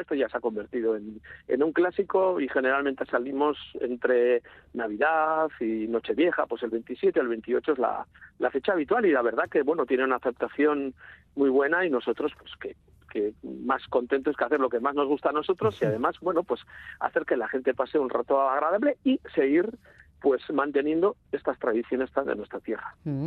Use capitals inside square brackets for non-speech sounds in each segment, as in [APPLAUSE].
esto ya se ha convertido en, en un clásico y generalmente salimos entre Navidad y Nochevieja, pues el 27 o el 28 es la, la fecha habitual y la verdad que, bueno, tiene una aceptación muy buena y nosotros, pues que que más contentos que hacer lo que más nos gusta a nosotros y además, bueno, pues hacer que la gente pase un rato agradable y seguir pues manteniendo estas tradiciones de nuestra tierra. Mm.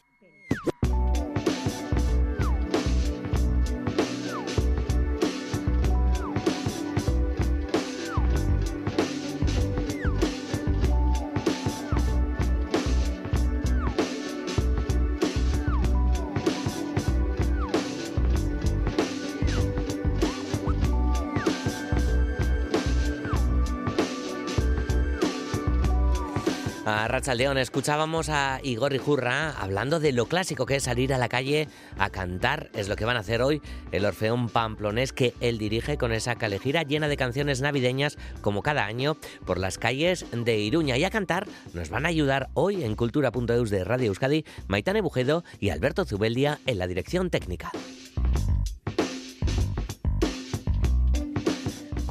A Rachaldeón escuchábamos a Igor Rijurra hablando de lo clásico que es salir a la calle a cantar. Es lo que van a hacer hoy el Orfeón Pamplonés que él dirige con esa calejira llena de canciones navideñas como cada año por las calles de Iruña. Y a cantar nos van a ayudar hoy en Cultura.eus de Radio Euskadi Maitane Bujedo y Alberto Zubeldia en la dirección técnica.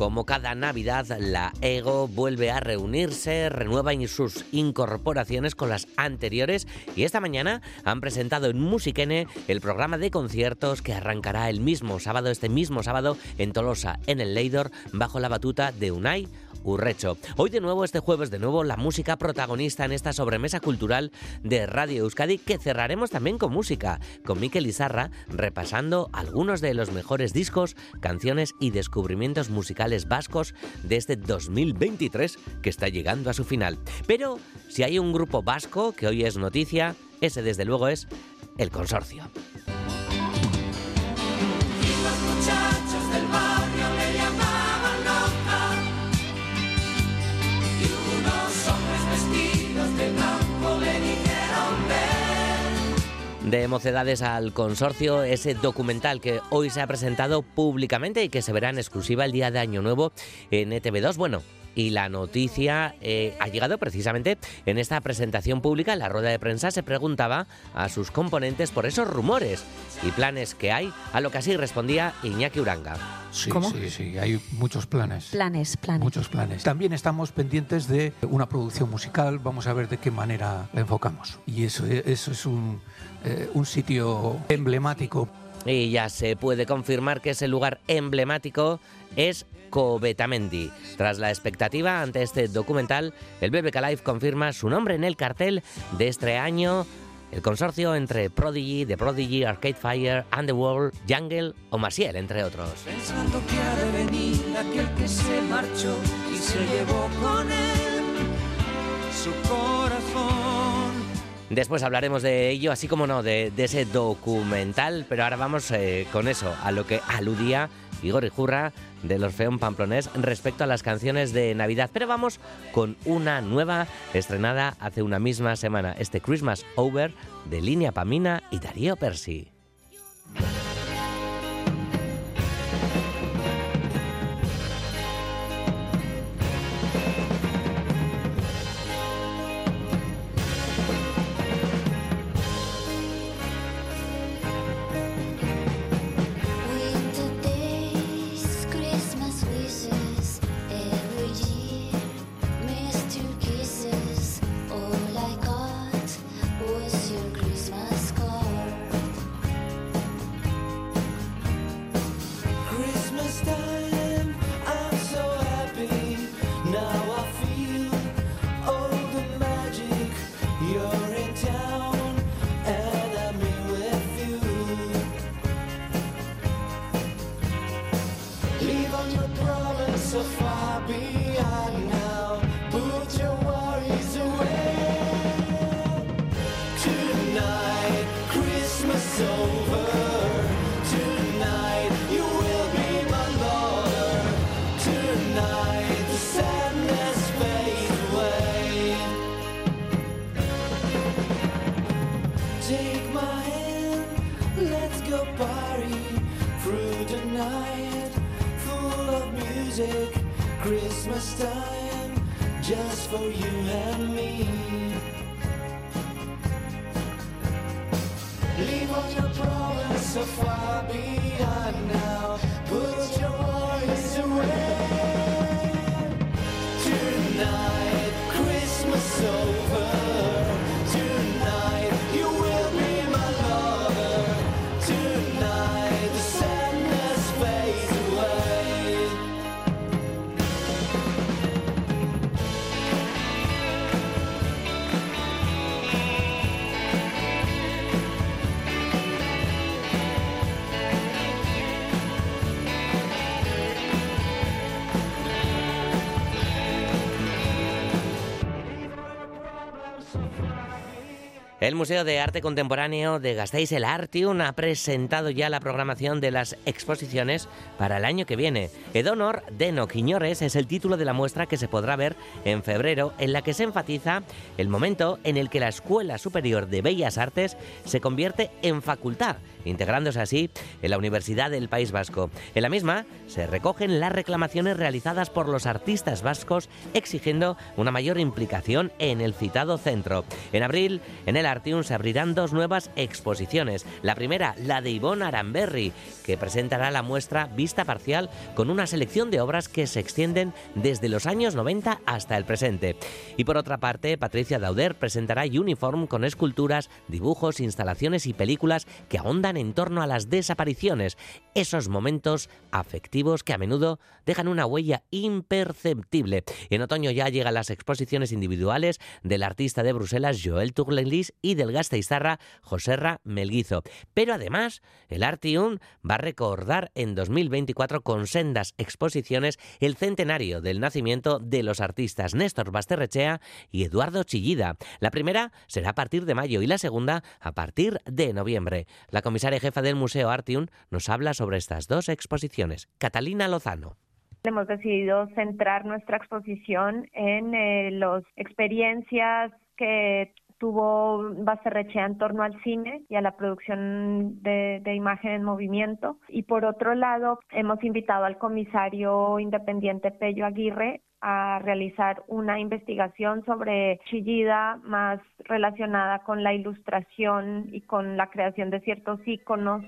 Como cada Navidad, la EGO vuelve a reunirse, renueva sus incorporaciones con las anteriores y esta mañana han presentado en Musiquene el programa de conciertos que arrancará el mismo sábado, este mismo sábado, en Tolosa, en el Leidor, bajo la batuta de Unai Urrecho. Hoy de nuevo, este jueves de nuevo, la música protagonista en esta sobremesa cultural de Radio Euskadi que cerraremos también con música, con Miquel Izarra repasando algunos de los mejores discos, canciones y descubrimientos musicales vascos de este 2023 que está llegando a su final. Pero si hay un grupo vasco que hoy es noticia, ese desde luego es el consorcio. De Mocedades al Consorcio, ese documental que hoy se ha presentado públicamente y que se verá en exclusiva el día de Año Nuevo en ETV2. Bueno, y la noticia eh, ha llegado precisamente en esta presentación pública. En la rueda de prensa se preguntaba a sus componentes por esos rumores y planes que hay, a lo que así respondía Iñaki Uranga. Sí, sí, sí, hay muchos planes. Planes, planes. Muchos planes. También estamos pendientes de una producción musical, vamos a ver de qué manera la enfocamos. Y eso, eso es un, eh, un sitio emblemático. Y ya se puede confirmar que ese lugar emblemático es Covetamendi. Tras la expectativa ante este documental, el BBK Live confirma su nombre en el cartel de este año. El consorcio entre Prodigy, The Prodigy, Arcade Fire, Underworld, Jungle o Maciel, entre otros. Pensando que ha de venir aquel que se marchó y se llevó con él su corazón. Después hablaremos de ello, así como no, de, ese documental, pero ahora vamos eh, con eso, a lo que aludía Igor Ijurra del Orfeón Pamplonés respecto a las canciones de Navidad. Pero vamos con una nueva estrenada hace una misma semana, este Christmas Over de Línea Pamina y Darío Persi. to fly. El Museo de Arte Contemporáneo de Gasteiz, el Artium, ha presentado ya la programación de las exposiciones para el año que viene. Edonor de Noquiñores es el título de la muestra que se podrá ver en febrero, en la que se enfatiza el momento en el que la Escuela Superior de Bellas Artes se convierte en facultad, integrándose así en la Universidad del País Vasco. En la misma se recogen las reclamaciones realizadas por los artistas vascos exigiendo una mayor implicación en el citado centro. En abril, en el Artium se abrirán dos nuevas exposiciones. La primera, la de Ivonne Aramberri, que presentará la muestra Vista Parcial con una selección de obras que se extienden desde los años 90 hasta el presente. Y por otra parte, Patricia Dauder presentará Uniform con esculturas, dibujos, instalaciones y películas que ahondan en torno a las desapariciones, esos momentos afectivos que a menudo dejan una huella imperceptible. En otoño ya llegan las exposiciones individuales del artista de Bruselas Joel Tourlelis y del Gasteizarra Joserra Melguizo. Pero además, el Artium va a recordar en 2024 con sendas exposiciones el centenario del nacimiento de los artistas Néstor Basterrechea y Eduardo Chillida. La primera será a partir de mayo y la segunda a partir de noviembre. La comisaria jefa del Museo Artium nos habla sobre estas dos exposiciones. Catalina Lozano. Hemos decidido centrar nuestra exposición en eh, las experiencias que tuvo Basterrechea en torno al cine y a la producción de, de, imagen en movimiento. Y por otro lado, hemos invitado al comisario independiente Pello Aguirre a realizar una investigación sobre Chillida más relacionada con la ilustración y con la creación de ciertos íconos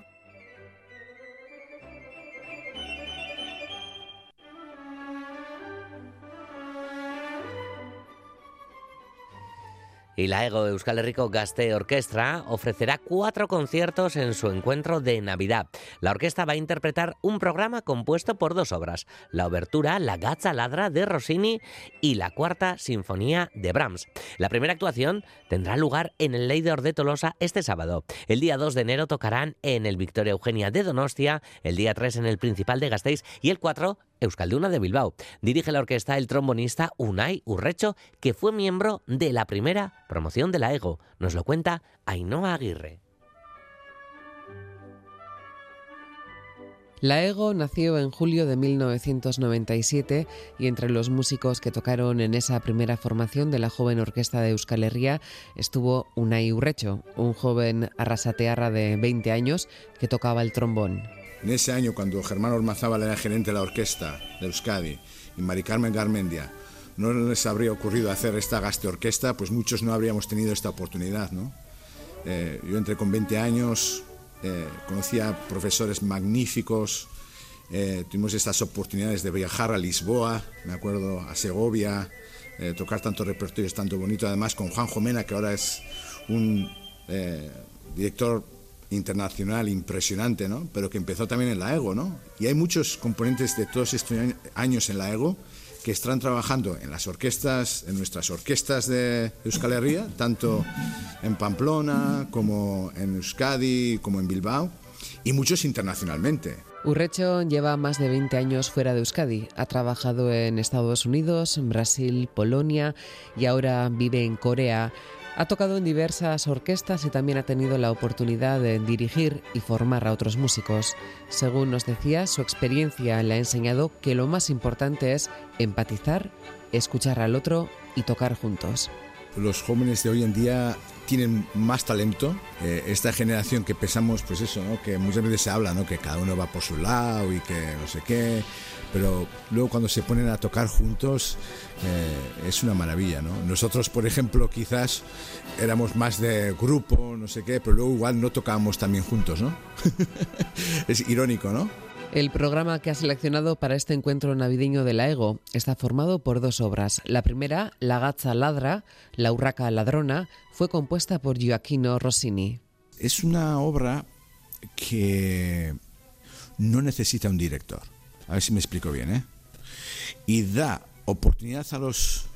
y la EGO Euskal Herriko Gaste Orquestra ofrecerá cuatro conciertos en su encuentro de Navidad. La orquesta va a interpretar un programa compuesto por dos obras, la obertura La Gazza Ladra de Rossini y la cuarta Sinfonía de Brahms. La primera actuación tendrá lugar en el Leidor de Tolosa este sábado. El día 2 de enero tocarán en el Victoria Eugenia de Donostia, el día 3 en el Principal de Gasteiz y el 4 Euskalduna de Bilbao. Dirige la orquesta el trombonista Unai Urrecho, que fue miembro de la primera promoción de la EGO. Nos lo cuenta Ainhoa Aguirre. La EGO nació en julio de 1997 y entre los músicos que tocaron en esa primera formación de la joven orquesta de Euskal Herria estuvo Unai Urrecho, un joven arrasatearra de 20 años que tocaba el trombón. En ese año, cuando Germán Ormazábal era gerente de la orquesta de Euskadi y Mari Carmen Garmendia no les habría ocurrido hacer esta gaste orquesta, pues muchos no habríamos tenido esta oportunidad. Eh, yo entré con 20 años, eh, conocía profesores magníficos, eh, tuvimos estas oportunidades de viajar a Lisboa, me acuerdo, a Segovia, tocar tantos repertorios tanto bonito, además con Juan Jomena, que ahora es un director internacional impresionante, ¿no? pero que empezó también en la EGO. ¿no? Y hay muchos componentes de todos estos años en la EGO que están trabajando en las orquestas, en nuestras orquestas de Euskal Herria, tanto en Pamplona como en Euskadi, como en Bilbao, y muchos internacionalmente. Urrecho lleva más de 20 años fuera de Euskadi. Ha trabajado en Estados Unidos, Brasil, Polonia y ahora vive en Corea. Ha tocado en diversas orquestas y también ha tenido la oportunidad de dirigir y formar a otros músicos. Según nos decía, su experiencia le ha enseñado que lo más importante es empatizar, escuchar al otro y tocar juntos. Los jóvenes de hoy en día tienen más talento. Eh, esta generación que pensamos, pues eso, ¿no? que muchas veces se habla, ¿no? que cada uno va por su lado y que no sé qué, pero luego cuando se ponen a tocar juntos eh, es una maravilla. ¿no? Nosotros, por ejemplo, quizás éramos más de grupo, no sé qué, pero luego igual no tocábamos también juntos. ¿no? [LAUGHS] es irónico, ¿no? El programa que ha seleccionado para este encuentro navideño de la EGO está formado por dos obras. La primera, La Gazza Ladra, La Urraca Ladrona, fue compuesta por Gioacchino Rossini. Es una obra que no necesita un director. A ver si me explico bien, ¿eh? Y da oportunidad a los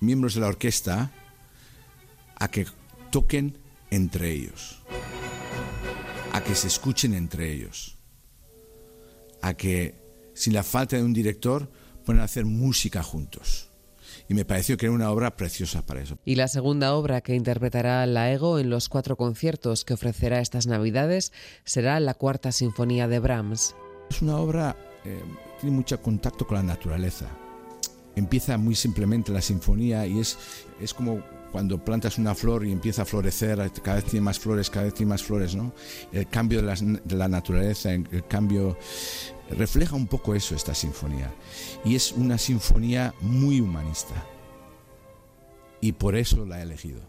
miembros de la orquesta a que toquen entre ellos, a que se escuchen entre ellos a que sin la falta de un director puedan hacer música juntos. Y me pareció que era una obra preciosa para eso. Y la segunda obra que interpretará la Ego en los cuatro conciertos que ofrecerá estas Navidades será la Cuarta Sinfonía de Brahms. Es una obra eh, tiene mucho contacto con la naturaleza. Empieza muy simplemente la sinfonía y es, es como cuando plantas una flor y empieza a florecer, cada vez tiene más flores, cada vez tiene más flores, ¿no? El cambio de la, naturaleza, el cambio refleja un poco eso esta sinfonía. Y es una sinfonía muy humanista. Y por eso la he elegido.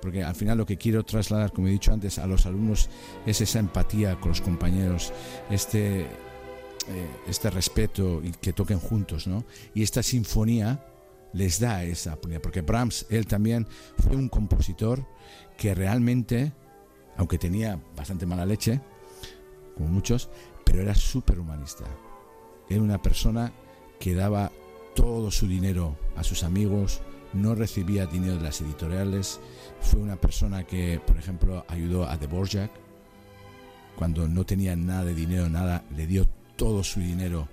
Porque al final lo que quiero trasladar, como he dicho antes, a los alumnos es esa empatía con los compañeros, este, eh, este respeto y que toquen juntos, ¿no? Y esta sinfonía les da esa oportunidad, porque Brahms, él también fue un compositor que realmente, aunque tenía bastante mala leche, como muchos, pero era súper humanista. Era una persona que daba todo su dinero a sus amigos, no recibía dinero de las editoriales, fue una persona que, por ejemplo, ayudó a Dvorak, cuando no tenía nada de dinero, nada, le dio todo su dinero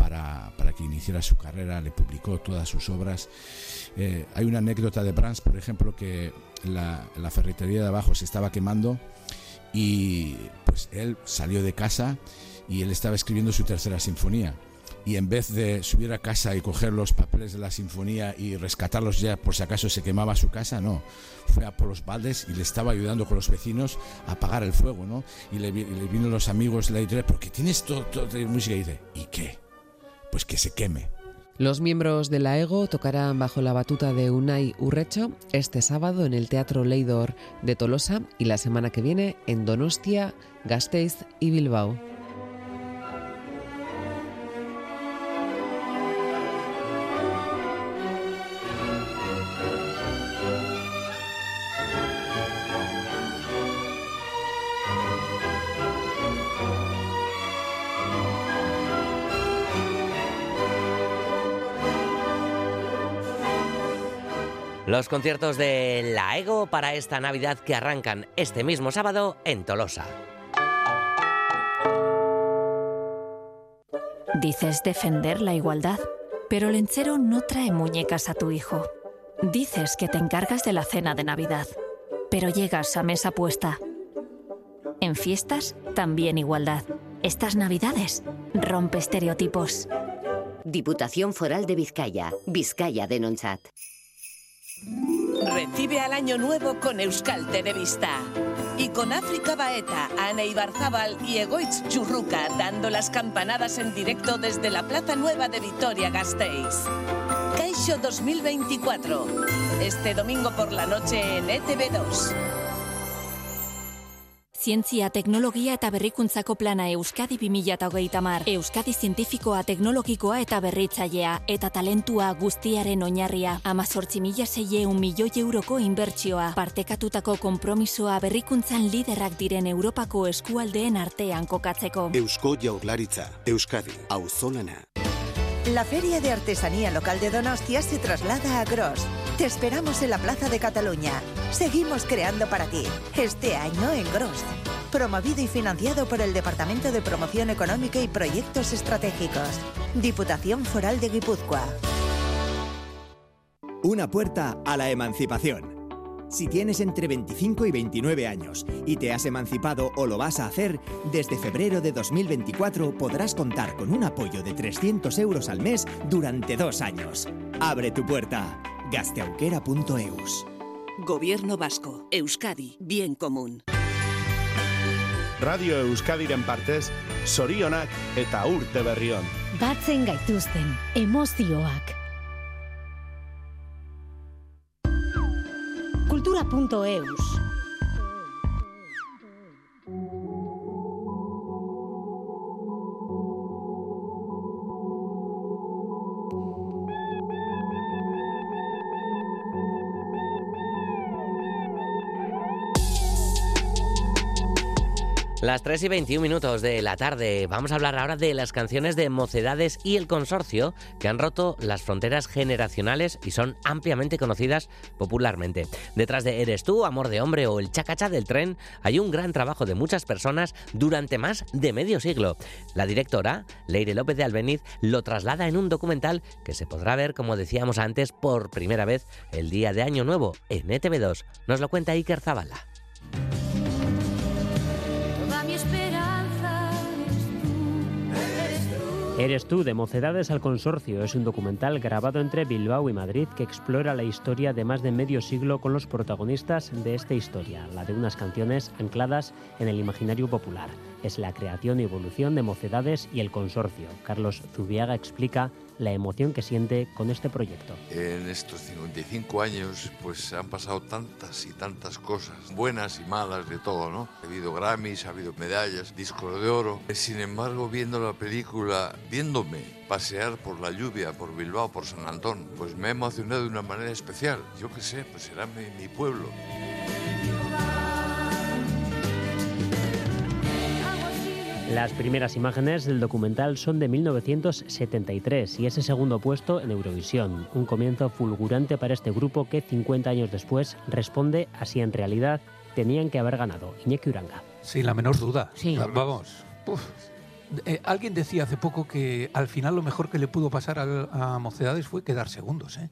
para, para, que iniciara su carrera, le publicó todas sus obras. Eh, hay una anécdota de Brahms, por ejemplo, que la, la, ferretería de abajo se estaba quemando y pues él salió de casa y él estaba escribiendo su tercera sinfonía. Y en vez de subir a casa y coger los papeles de la sinfonía y rescatarlos ya por si acaso se quemaba su casa, no. Fue a por los baldes y le estaba ayudando con los vecinos a apagar el fuego, ¿no? Y le, le los amigos, le editorial, porque tienes todo, todo de música y dice, ¿y qué? Pues que se queme. Los miembros de la EGO tocarán bajo la batuta de Unai Urrecho este sábado en el Teatro Leidor de Tolosa y la semana que viene en Donostia, Gasteiz y Bilbao. Los conciertos de La Ego para esta Navidad que arrancan este mismo sábado en Tolosa. Dices defender la igualdad, pero Lencero no trae muñecas a tu hijo. Dices que te encargas de la cena de Navidad, pero llegas a mesa puesta. En fiestas, también igualdad. Estas Navidades rompe estereotipos. Diputación Foral de Vizcaya, Vizcaya de Nonchat. Recibe al año nuevo con Euskal Televista. Y con África Baeta, Ana Ibarzábal y Egoitz Churruca dando las campanadas en directo desde la Plaza Nueva de Vitoria-Gasteiz. Caixo 2024. Este domingo por la noche en ETV2. Zientzia, teknologia eta berrikuntzako plana Euskadi 2030 mar. Euskadi zientifikoa, teknologikoa eta berritzailea, eta talentua guztiaren oinarria. Amazortzi mila zeieun milioi euroko inbertsioa. Partekatutako kompromisoa berrikuntzan liderrak diren Europako eskualdeen artean kokatzeko. Eusko jaurlaritza, Euskadi, auzolana. La Feria de Artesanía Local de Donostia se traslada a Gros. Te esperamos en la Plaza de Cataluña. Seguimos creando para ti. Este año en Gros. Promovido y financiado por el Departamento de Promoción Económica y Proyectos Estratégicos. Diputación Foral de Guipúzcoa. Una puerta a la emancipación. Si tienes entre 25 y 29 años y te has emancipado o lo vas a hacer, desde febrero de 2024 podrás contar con un apoyo de 300 euros al mes durante dos años. Abre tu puerta. gasteauquera.eus. Gobierno Vasco. Euskadi. Bien común. Radio Euskadiren partez, sorionak eta urte berrion. Batzen gaituzten emozioak. Cultura.eus Las 3 y 21 minutos de la tarde. Vamos a hablar ahora de las canciones de Mocedades y el Consorcio que han roto las fronteras generacionales y son ampliamente conocidas popularmente. Detrás de Eres tú, Amor de Hombre o El Chacacha del Tren hay un gran trabajo de muchas personas durante más de medio siglo. La directora, Leire López de Albeniz, lo traslada en un documental que se podrá ver, como decíamos antes, por primera vez el día de Año Nuevo en ETV2. Nos lo cuenta Iker Zabala. Eres tú, de Mocedades al Consorcio, es un documental grabado entre Bilbao y Madrid que explora la historia de más de medio siglo con los protagonistas de esta historia, la de unas canciones ancladas en el imaginario popular. Es la creación y evolución de Mocedades y el Consorcio. Carlos Zubiaga explica la emoción que siente con este proyecto. En estos 55 años pues han pasado tantas y tantas cosas, buenas y malas de todo, ¿no? Ha habido Grammys, ha habido medallas, discos de oro. Sin embargo, viendo la película, viéndome pasear por la lluvia, por Bilbao, por San Antón, pues me ha emocionado de una manera especial. Yo qué sé, pues será mi, mi pueblo. Las primeras imágenes del documental son de 1973 y ese segundo puesto en Eurovisión, un comienzo fulgurante para este grupo que 50 años después responde así en realidad tenían que haber ganado. Iñaki Uranga. Sí, la menor duda. Sí. Vamos. Eh, alguien decía hace poco que al final lo mejor que le pudo pasar a, a Mocedades fue quedar segundos. ¿eh?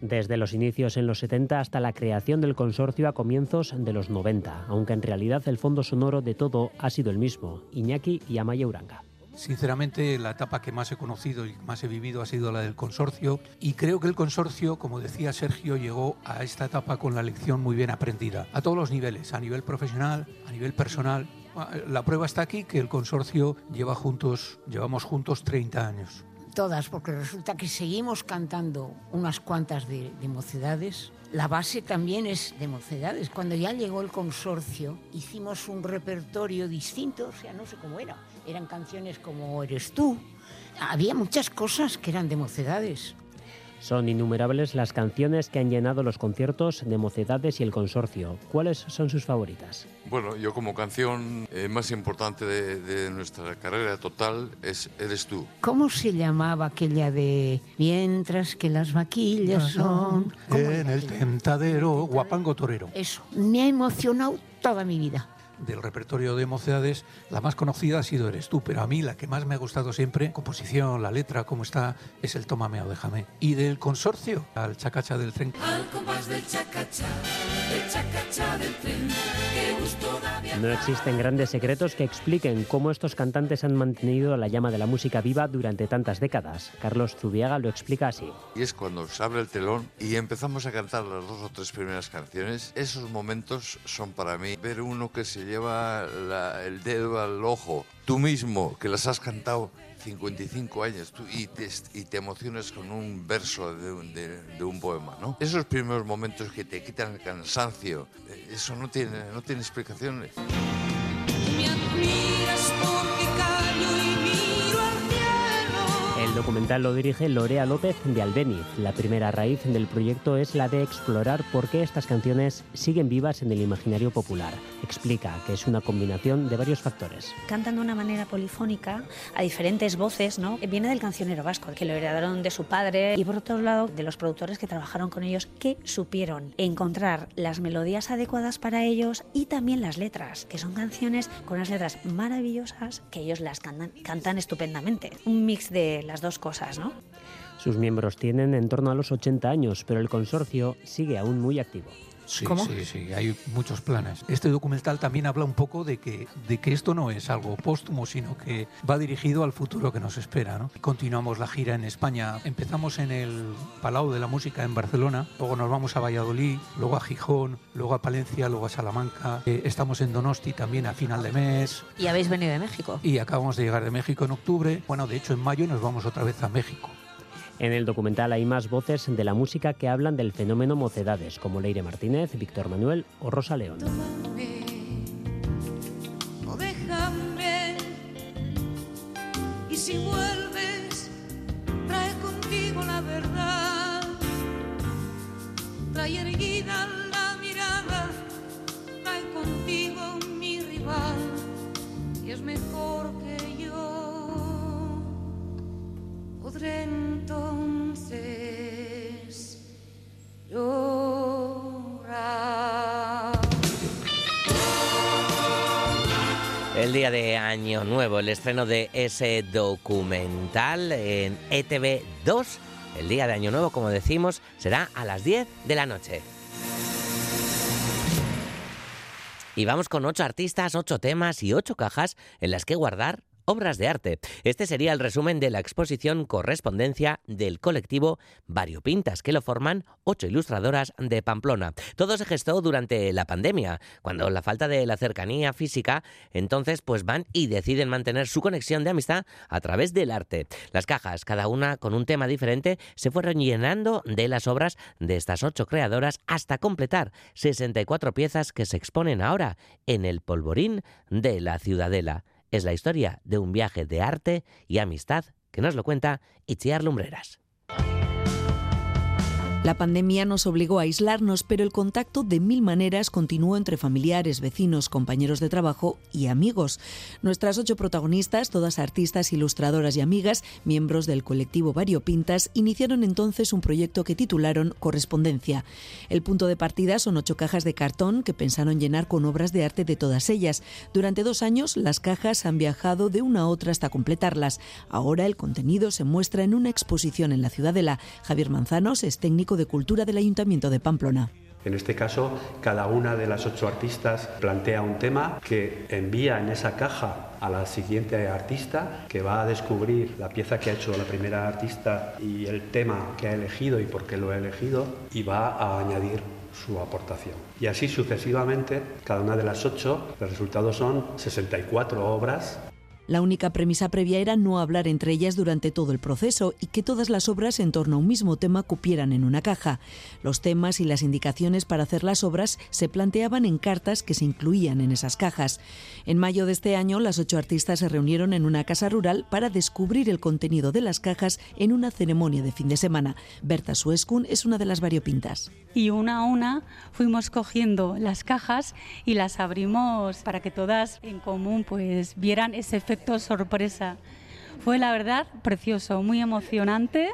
Desde los inicios en los 70 hasta la creación del consorcio a comienzos de los 90, aunque en realidad el fondo sonoro de todo ha sido el mismo, Iñaki y Amaya Uranga. Sinceramente, la etapa que más he conocido y más he vivido ha sido la del consorcio y creo que el consorcio, como decía Sergio, llegó a esta etapa con la lección muy bien aprendida, a todos los niveles, a nivel profesional, a nivel personal. La prueba está aquí que el consorcio lleva juntos, llevamos juntos 30 años todas, porque resulta que seguimos cantando unas cuantas de, mocedades. La base también es de mocedades. Cuando ya llegó el consorcio, hicimos un repertorio distinto, o sea, no sé cómo era. Eran canciones como Eres tú. Había muchas cosas que eran de mocedades. Son innumerables las canciones que han llenado los conciertos de Mocedades y el Consorcio. ¿Cuáles son sus favoritas? Bueno, yo como canción eh, más importante de, nuestra carrera total es Eres tú. ¿Cómo se llamaba aquella de Mientras que las vaquillas son... En el tentadero, guapango torero. Eso, me ha emocionado toda mi vida del repertorio de Mocedades, la más conocida ha sido Eres tú, pero a mí la que más me ha gustado siempre, composición, la letra, cómo está, es el Tómame o déjame. Y del consorcio, al Chacacha del tren. Al compás del chacacha, del chacacha del tren, no existen grandes secretos que expliquen cómo estos cantantes han mantenido la llama de la música viva durante tantas décadas. Carlos Zubiaga lo explica así. Y es cuando se abre el telón y empezamos a cantar las dos o tres primeras canciones, esos momentos son para mí ver uno que se lleva el dedo al ojo, tú mismo que las has cantado 55 años tú, y, te, y, emocionas con un verso de un, de, un, poema, ¿no? Esos primeros momentos que te quitan el cansancio, eh, eso no tiene, no tiene explicaciones. Documental lo dirige Lorea López de Albeniz. La primera raíz del proyecto es la de explorar por qué estas canciones siguen vivas en el imaginario popular. Explica que es una combinación de varios factores. Cantan de una manera polifónica a diferentes voces, ¿no? Viene del cancionero vasco, que lo heredaron de su padre y por otro lado de los productores que trabajaron con ellos que supieron encontrar las melodías adecuadas para ellos y también las letras, que son canciones con unas letras maravillosas que ellos las cantan, cantan estupendamente. Un mix de las dos cosas. Sus miembros tienen en torno a los 80 años, pero el consorcio sigue aún muy activo. Sí, sí, sí, hay muchos planes. Este documental también habla un poco de que, de que esto no es algo póstumo, sino que va dirigido al futuro que nos espera. ¿no? Continuamos la gira en España. Empezamos en el Palau de la Música en Barcelona, luego nos vamos a Valladolid, luego a Gijón, luego a Palencia, luego a Salamanca. Eh, estamos en Donosti también a final de mes. ¿Y habéis venido de México? Y acabamos de llegar de México en octubre. Bueno, de hecho en mayo nos vamos otra vez a México. En el documental hay más voces de la música que hablan del fenómeno mocedades, como Leire Martínez, Víctor Manuel o Rosa León. El día de Año Nuevo, el estreno de ese documental en E ETV2. El día de Año Nuevo, como decimos, será a las 10 de la noche. Y vamos con ocho artistas, ocho temas y ocho cajas en las que guardar obras de arte. Este sería el resumen de la exposición Correspondencia del colectivo Variopintas, que lo forman ocho ilustradoras de Pamplona. Todo se gestó durante la pandemia, cuando la falta de la cercanía física, entonces pues van y deciden mantener su conexión de amistad a través del arte. Las cajas, cada una con un tema diferente, se fueron llenando de las obras de estas ocho creadoras hasta completar 64 piezas que se exponen ahora en el polvorín de la Ciudadela es la historia de un viaje de arte y amistad que nos lo cuenta Itziar Lumbreras. La pandemia nos obligó a aislarnos, pero el contacto de mil maneras continuó entre familiares, vecinos, compañeros de trabajo y amigos. Nuestras ocho protagonistas, todas artistas, ilustradoras y amigas, miembros del colectivo Variopintas, iniciaron entonces un proyecto que titularon Correspondencia. El punto de partida son ocho cajas de cartón que pensaron llenar con obras de arte de todas ellas. Durante dos años, las cajas han viajado de una a otra hasta completarlas. Ahora el contenido se muestra en una exposición en la Ciudadela. Javier Manzanos es técnico de Cultura del Ayuntamiento de Pamplona. En este caso, cada una de las ocho artistas plantea un tema que envía en esa caja a la siguiente artista, que va a descubrir la pieza que ha hecho la primera artista y el tema que ha elegido y por qué lo ha elegido, y va a añadir su aportación. Y así sucesivamente, cada una de las ocho, los resultados son 64 obras la única premisa previa era no hablar entre ellas durante todo el proceso y que todas las obras en torno a un mismo tema cupieran en una caja. Los temas y las indicaciones para hacer las obras se planteaban en cartas que se incluían en esas cajas. En mayo de este año, las ocho artistas se reunieron en una casa rural para descubrir el contenido de las cajas en una ceremonia de fin de semana. Berta Suescun es una de las variopintas. Y una a una fuimos cogiendo las cajas y las abrimos para que todas en común pues vieran ese efecto sorpresa. Fue la verdad precioso, muy emocionante.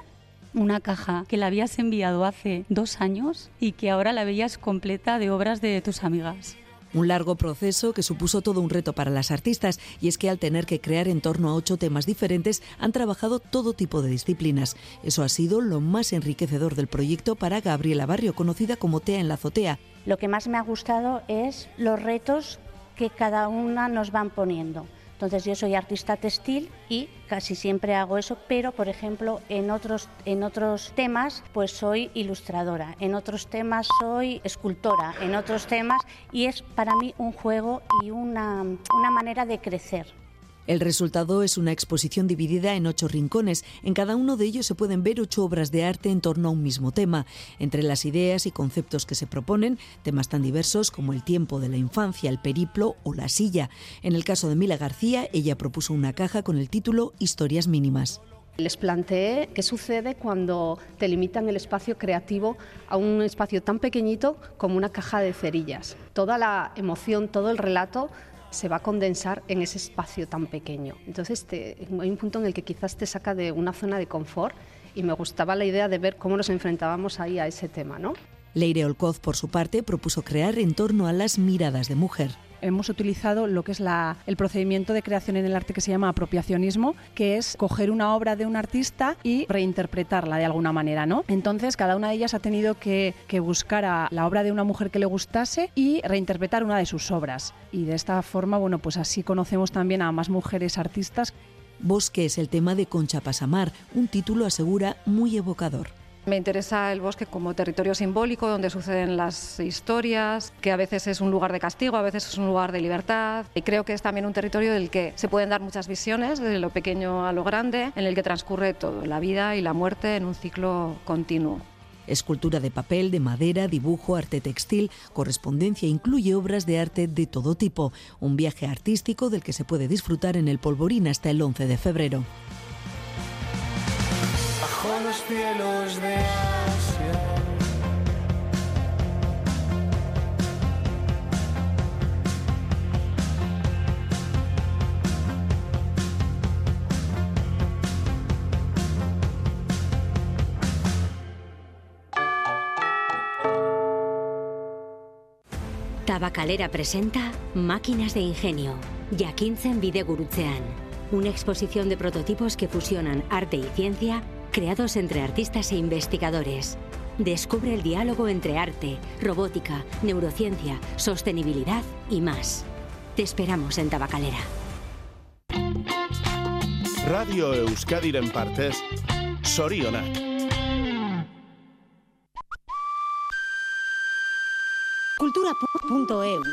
Una caja que la habías enviado hace dos años y que ahora la veías completa de obras de tus amigas. Un largo proceso que supuso todo un reto para las artistas y es que al tener que crear en torno a ocho temas diferentes han trabajado todo tipo de disciplinas. Eso ha sido lo más enriquecedor del proyecto para Gabriela Barrio, conocida como Tea en la azotea. Lo que más me ha gustado es los retos que cada una nos van poniendo. Entonces yo soy artista textil y casi siempre hago eso, pero por ejemplo en otros, en otros temas pues soy ilustradora, en otros temas soy escultora, en otros temas y es para mí un juego y una, una manera de crecer. El resultado es una exposición dividida en ocho rincones. En cada uno de ellos se pueden ver ocho obras de arte en torno a un mismo tema. Entre las ideas y conceptos que se proponen, temas tan diversos como el tiempo de la infancia, el periplo o la silla. En el caso de Mila García, ella propuso una caja con el título Historias mínimas. Les planteé qué sucede cuando te limitan el espacio creativo a un espacio tan pequeñito como una caja de cerillas. Toda la emoción, todo el relato se va a condensar en ese espacio tan pequeño. Entonces te, hay un punto en el que quizás te saca de una zona de confort y me gustaba la idea de ver cómo nos enfrentábamos ahí a ese tema. ¿no? Leire Olcoz, por su parte, propuso crear en torno a las miradas de mujer hemos utilizado lo que es el procedimiento de creación en el arte que se llama apropiacionismo, que es coger una obra de un artista y reinterpretarla de alguna manera, ¿no? Entonces, cada una de ellas ha tenido que, que buscar a la obra de una mujer que le gustase y reinterpretar una de sus obras. Y de esta forma, bueno, pues así conocemos también a más mujeres artistas. Bosque es el tema de Concha Pasamar, un título asegura muy evocador. Me interesa el bosque como territorio simbólico donde suceden las historias, que a veces es un lugar de castigo, a veces es un lugar de libertad. Y creo que es también un territorio del que se pueden dar muchas visiones, de lo pequeño a lo grande, en el que transcurre todo, la vida y la muerte en un ciclo continuo. Escultura de papel, de madera, dibujo, arte textil, correspondencia incluye obras de arte de todo tipo. Un viaje artístico del que se puede disfrutar en el Polvorín hasta el 11 de febrero bajo los cielos de Asia. Tabacalera presenta Máquinas de Ingenio, Jakintzen Bidegurutzean, una exposición de prototipos que fusionan arte y ciencia creados entre artistas e investigadores. Descubre el diálogo entre arte, robótica, neurociencia, sostenibilidad y más. Te esperamos en Tabacalera. Radio Euskadiren partez, sorionak. Cultura.eus.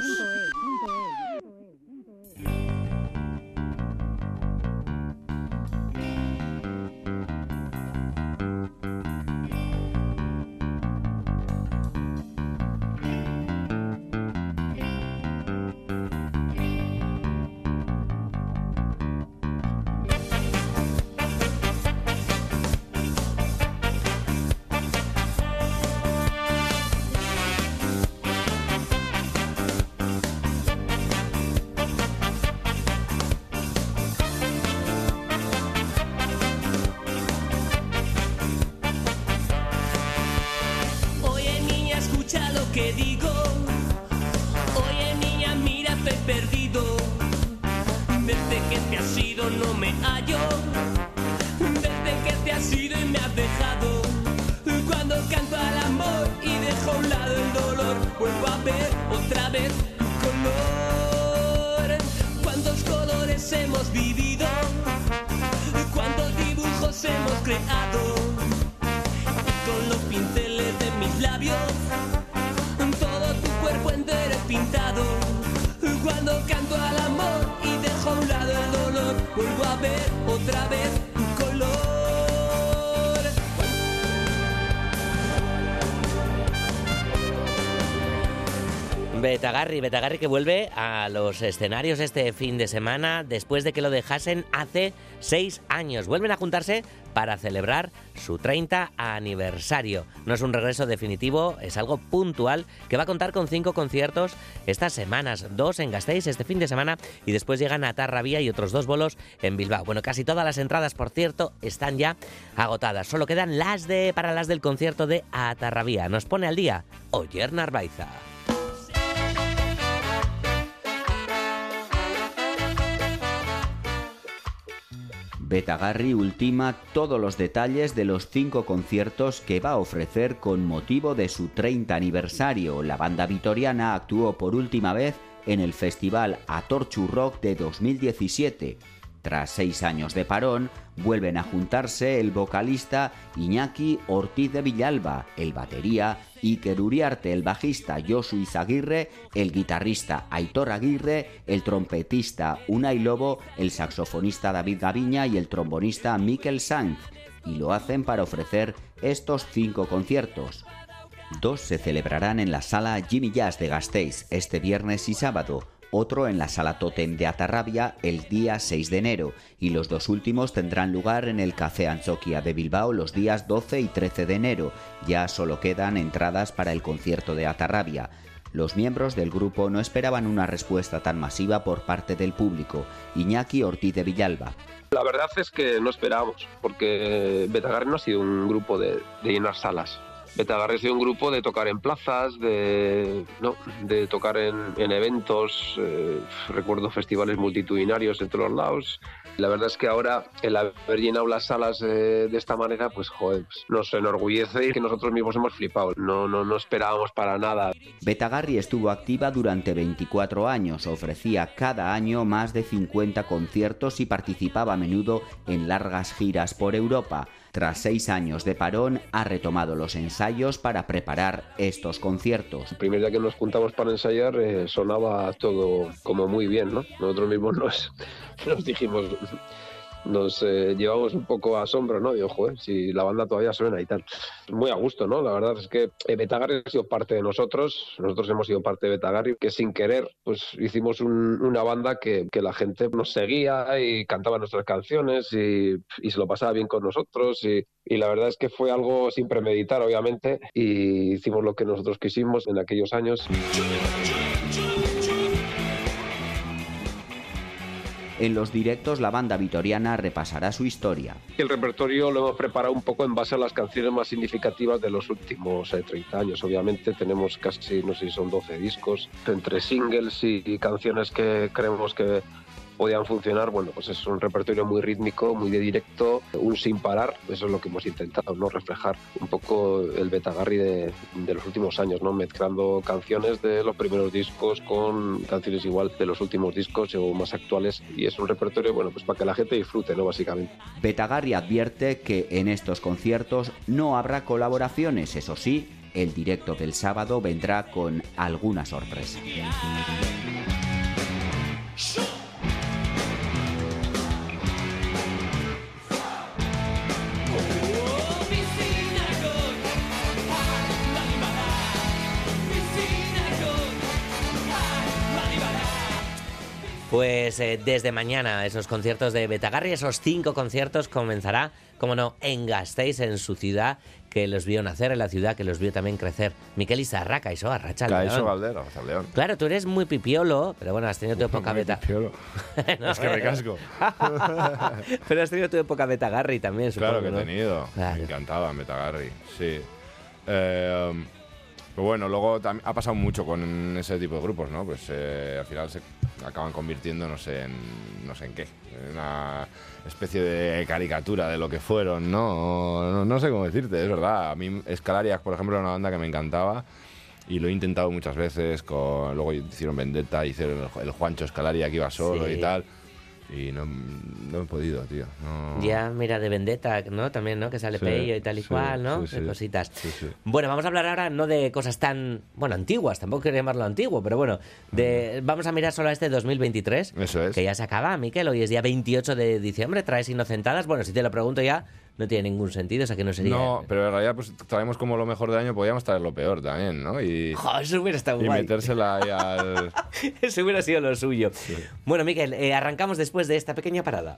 que digo. Oye niña, mira, estoy perdido. Desde que te has ido no me hallo. Desde que te has ido y me has dejado. Cuando canto al amor y dejo a un lado el dolor, vuelvo a ver otra vez color. ¿Cuántos colores hemos vivido? ¿Cuántos dibujos hemos creado? con los pinceles de mis labios a ver otra vez Betagarri, Betagarri que vuelve a los escenarios este fin de semana después de que lo dejasen hace seis años. Vuelven a juntarse para celebrar su 30 aniversario. No es un regreso definitivo, es algo puntual que va a contar con cinco conciertos estas semanas, dos en Gasteiz este fin de semana y después llegan a Tarrabía y otros dos bolos en Bilbao. Bueno, casi todas las entradas, por cierto, están ya agotadas. Solo quedan las de para las del concierto de Atarrabía. Nos pone al día Oyer Narvaiza. Betagarri ultima todos los detalles de los cinco conciertos que va a ofrecer con motivo de su 30 aniversario. La banda vitoriana actuó por última vez en el festival Atorchu Rock de 2017. Tras seis años de parón, vuelven a juntarse el vocalista Iñaki Ortiz de Villalba, el batería Iker Uriarte, el bajista Josu Izaguirre, el guitarrista Aitor Aguirre, el trompetista Unai Lobo, el saxofonista David Gaviña y el trombonista Mikel Sanz. Y lo hacen para ofrecer estos cinco conciertos. Dos se celebrarán en la sala Jimmy Jazz de Gasteiz este viernes y sábado, otro en la sala Totem de Atarrabia el día 6 de enero y los dos últimos tendrán lugar en el Café Anzoquia de Bilbao los días 12 y 13 de enero. Ya solo quedan entradas para el concierto de Atarrabia. Los miembros del grupo no esperaban una respuesta tan masiva por parte del público. Iñaki Ortiz de Villalba. La verdad es que no esperábamos, porque Betagarri no ha sido un grupo de, de llenar salas. Betagarri ha sido un grupo de tocar en plazas, de, no, de tocar en, en eventos, eh, recuerdo festivales multitudinarios en todos los lados. La verdad es que ahora el haber llenado las salas eh, de esta manera, pues joder, pues, nos enorgullece y que nosotros mismos hemos flipado. No, no, no esperábamos para nada. Betagarri estuvo activa durante 24 años, ofrecía cada año más de 50 conciertos y participaba a menudo en largas giras por Europa. Tras seis años de parón, ha retomado los ensayos para preparar estos conciertos. El primer día que nos juntamos para ensayar eh, sonaba todo como muy bien, ¿no? Nosotros mismos nos, [LAUGHS] nos dijimos, nos eh, llevamos un poco a asombro, ¿no? Digo, joder, si la banda todavía suena y tal. Muy a gusto, ¿no? La verdad es que eh, Betagarri ha sido parte de nosotros, nosotros hemos sido parte de Betagarri, que sin querer, pues hicimos un- una banda que, que la gente nos seguía y cantaba nuestras canciones y, y se lo pasaba bien con nosotros y, y la verdad es que fue algo sin premeditar, obviamente, y hicimos lo que nosotros quisimos en aquellos años. En los directos la banda vitoriana repasará su historia. El repertorio lo hemos preparado un poco en base a las canciones más significativas de los últimos eh, 30 años. Obviamente tenemos casi, no sé si son 12 discos, entre singles y canciones que creemos que podían funcionar. Bueno, pues es un repertorio muy rítmico, muy de directo, un sin parar. Eso es lo que hemos intentado, ¿no? Reflejar un poco el Betagarri de, de los últimos años, ¿no? Mezclando canciones de los primeros discos con canciones igual de los últimos discos o más actuales. Y es un repertorio, bueno, pues para que la gente disfrute, ¿no? Básicamente. Betagarri advierte que en estos conciertos no habrá colaboraciones, eso sí, el directo del sábado vendrá con alguna sorpresa. Pues eh, desde mañana esos conciertos de Betagarri, esos cinco conciertos comenzará, como no, en Gasteiz, en su ciudad, que los vio nacer, en la ciudad que los vio también crecer. Miquel Izarra, Caixo, Arracha Caixo Galdero, León. Claro, tú eres muy pipiolo, pero bueno, has tenido tu época [LAUGHS] beta. pipiolo. [LAUGHS] No, es que me casco. [LAUGHS] pero has tenido tu época Betagarri también, supongo, Claro que he ¿no? tenido. Claro. Me encantaba Metagarry, sí. Eh, pero bueno, luego ha pasado mucho con ese tipo de grupos, ¿no? Pues eh, al final se acaban convirtiendo, no sé, en no sé en qué. En una especie de caricatura de lo que fueron, ¿no? No, no sé cómo decirte, es verdad. A mí Escalarias, por ejemplo, era una banda que me encantaba. Y lo he intentado muchas veces. Con, luego hicieron Vendetta, hicieron el, el Juancho Escalaria que iba solo Sí. y tal. Y no, no he podido, tío. No. Ya, mira, de Vendetta, ¿no? También, ¿no? Que sale Sí, Pello y tal y sí, cual, ¿no? sí, De sí. cositas. Sí, sí. Bueno, vamos a hablar ahora no de cosas tan, bueno, antiguas, tampoco quiero llamarlo antiguo, pero bueno, de, vamos a mirar solo a este 2023. Eso es. Que ya se acaba, Miquel, hoy es día 28 de diciembre, traes inocentadas. Bueno, si te lo pregunto ya, no tiene ningún sentido, o sea que no sería... No, pero en realidad pues traemos como lo mejor del año, podríamos traer lo peor también, ¿no? Y, eso hubiera estado y guay. metérsela ahí al... [LAUGHS] Eso hubiera sido lo suyo. Bueno, Miquel, eh, arrancamos después de esta pequeña parada.